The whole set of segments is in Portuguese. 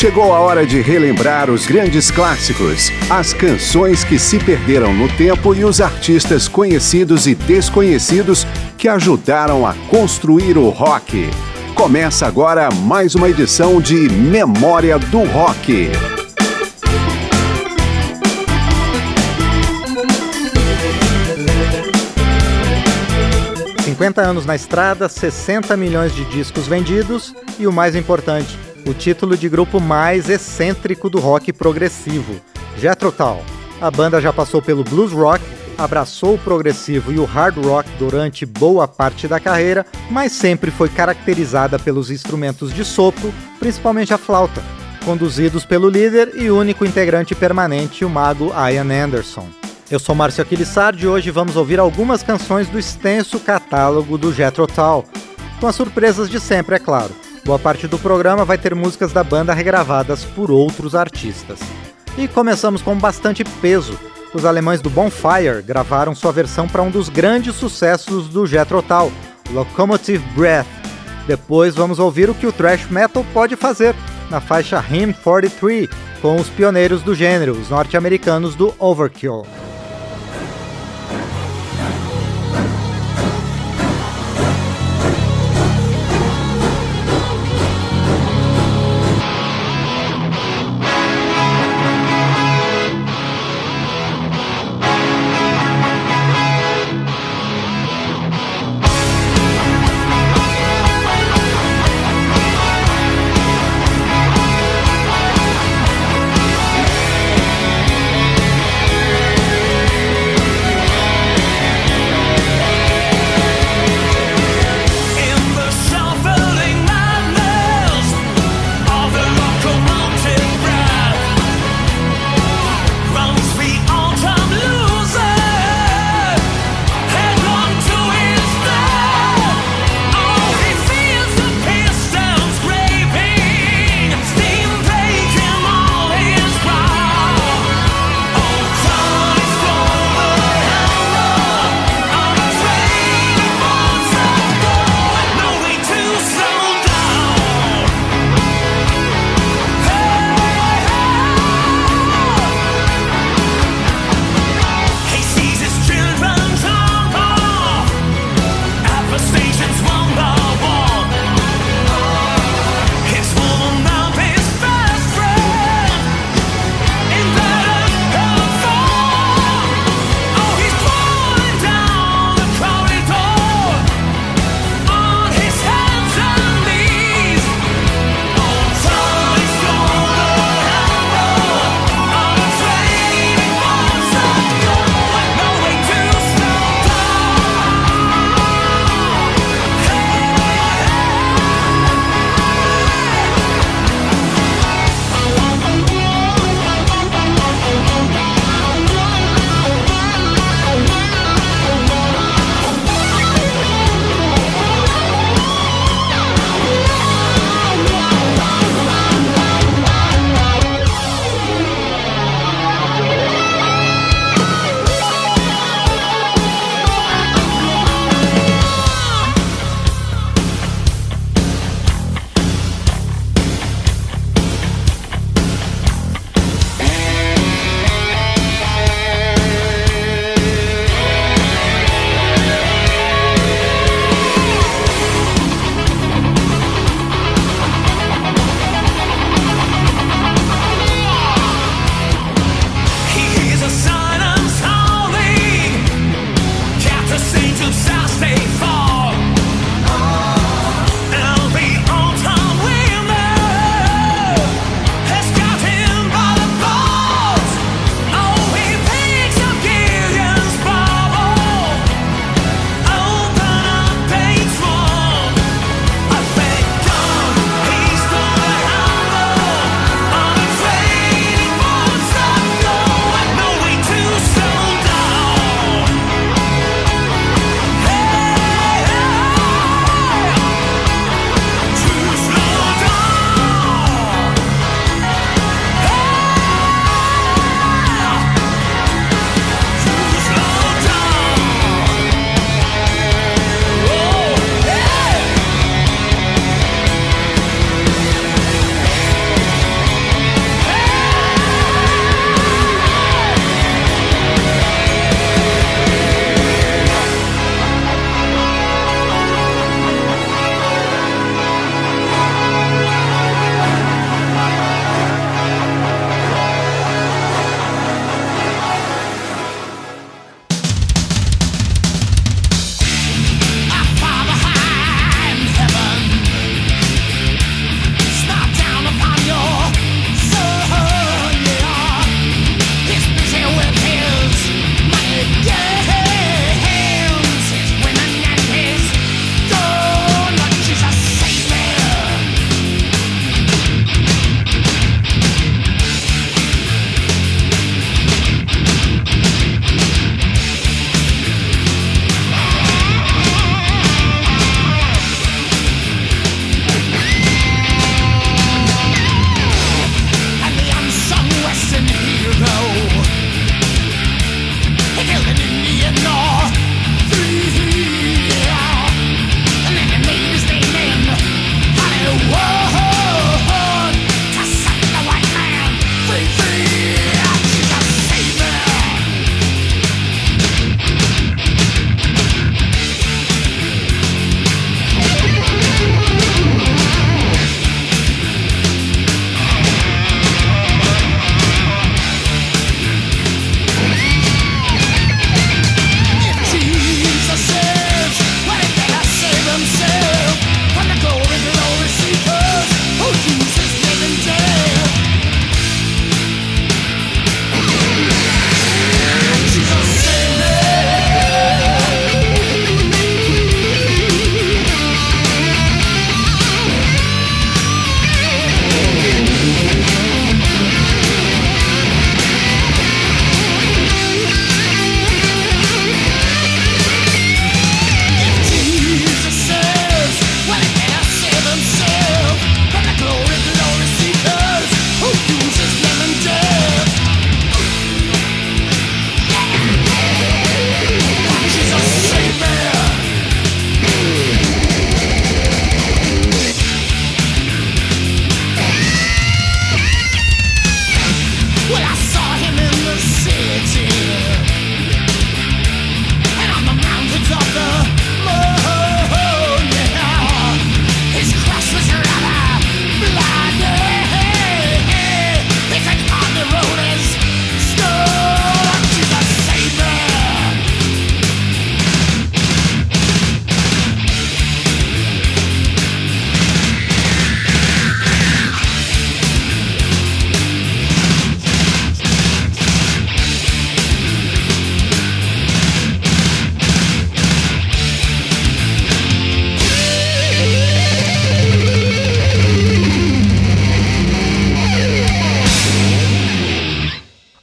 Chegou a hora de relembrar os grandes clássicos, as canções que se perderam no tempo e os artistas conhecidos e desconhecidos que ajudaram a construir o rock. Começa agora mais uma edição de Memória do Rock. 50 anos na estrada, 60 milhões de discos vendidos e o mais importante, o título de grupo mais excêntrico do rock progressivo, Jethro Tull. A banda já passou pelo blues rock, abraçou o progressivo e o hard rock durante boa parte da carreira, mas sempre foi caracterizada pelos instrumentos de sopro, principalmente a flauta, conduzidos pelo líder e único integrante permanente, o mago Ian Anderson. Eu sou Márcio Aquilissardi e hoje vamos ouvir algumas canções do extenso catálogo do Jethro Tull, com as surpresas de sempre, é claro. Boa parte do programa vai ter músicas da banda regravadas por outros artistas. E começamos com bastante peso. Os alemães do Bonfire gravaram sua versão para um dos grandes sucessos do Jethro Tull, Locomotive Breath. Depois vamos ouvir o que o thrash metal pode fazer na faixa Hymn 43, com os pioneiros do gênero, os norte-americanos do Overkill.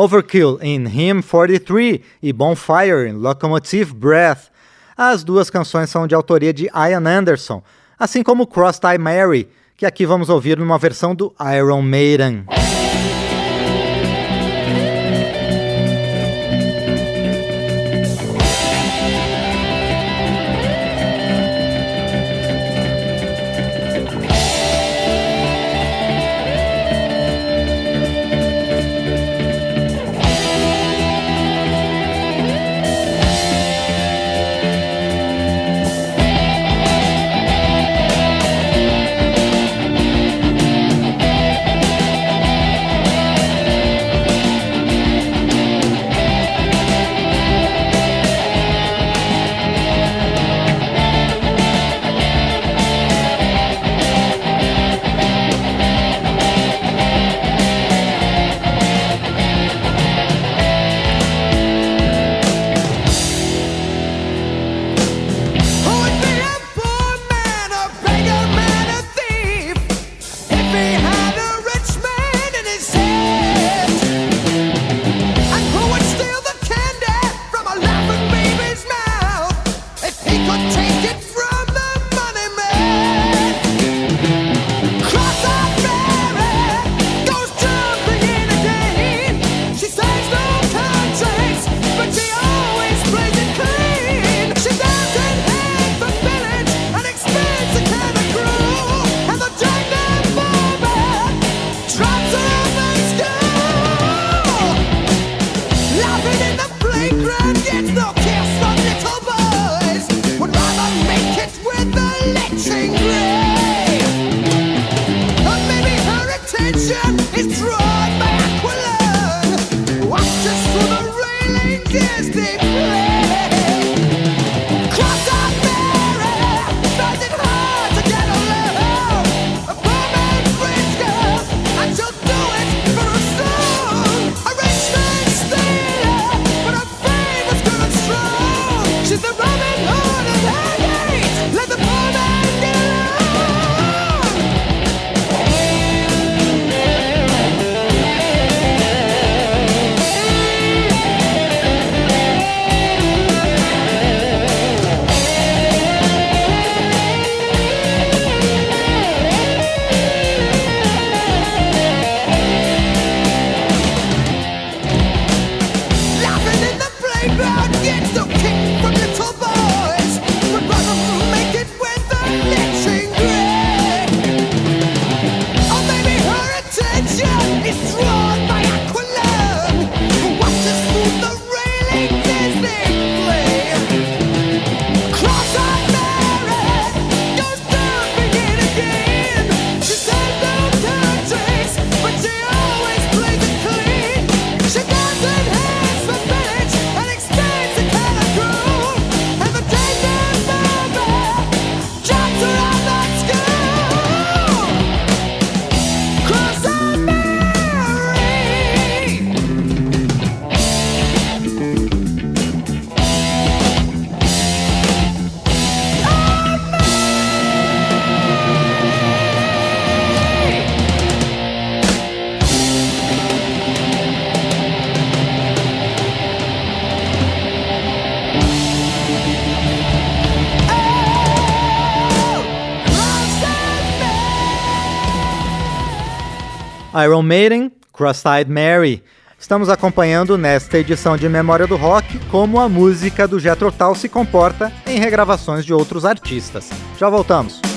Overkill em Hymn 43 e Bonfire em Locomotive Breath. As duas canções são de autoria de Ian Anderson, assim como Cross-Tie Mary, que aqui vamos ouvir numa versão do Iron Maiden. Iron Maiden, Cross-Eyed Mary. Estamos acompanhando nesta edição de Memória do Rock como a música do Jethro Tull se comporta em regravações de outros artistas. Já voltamos.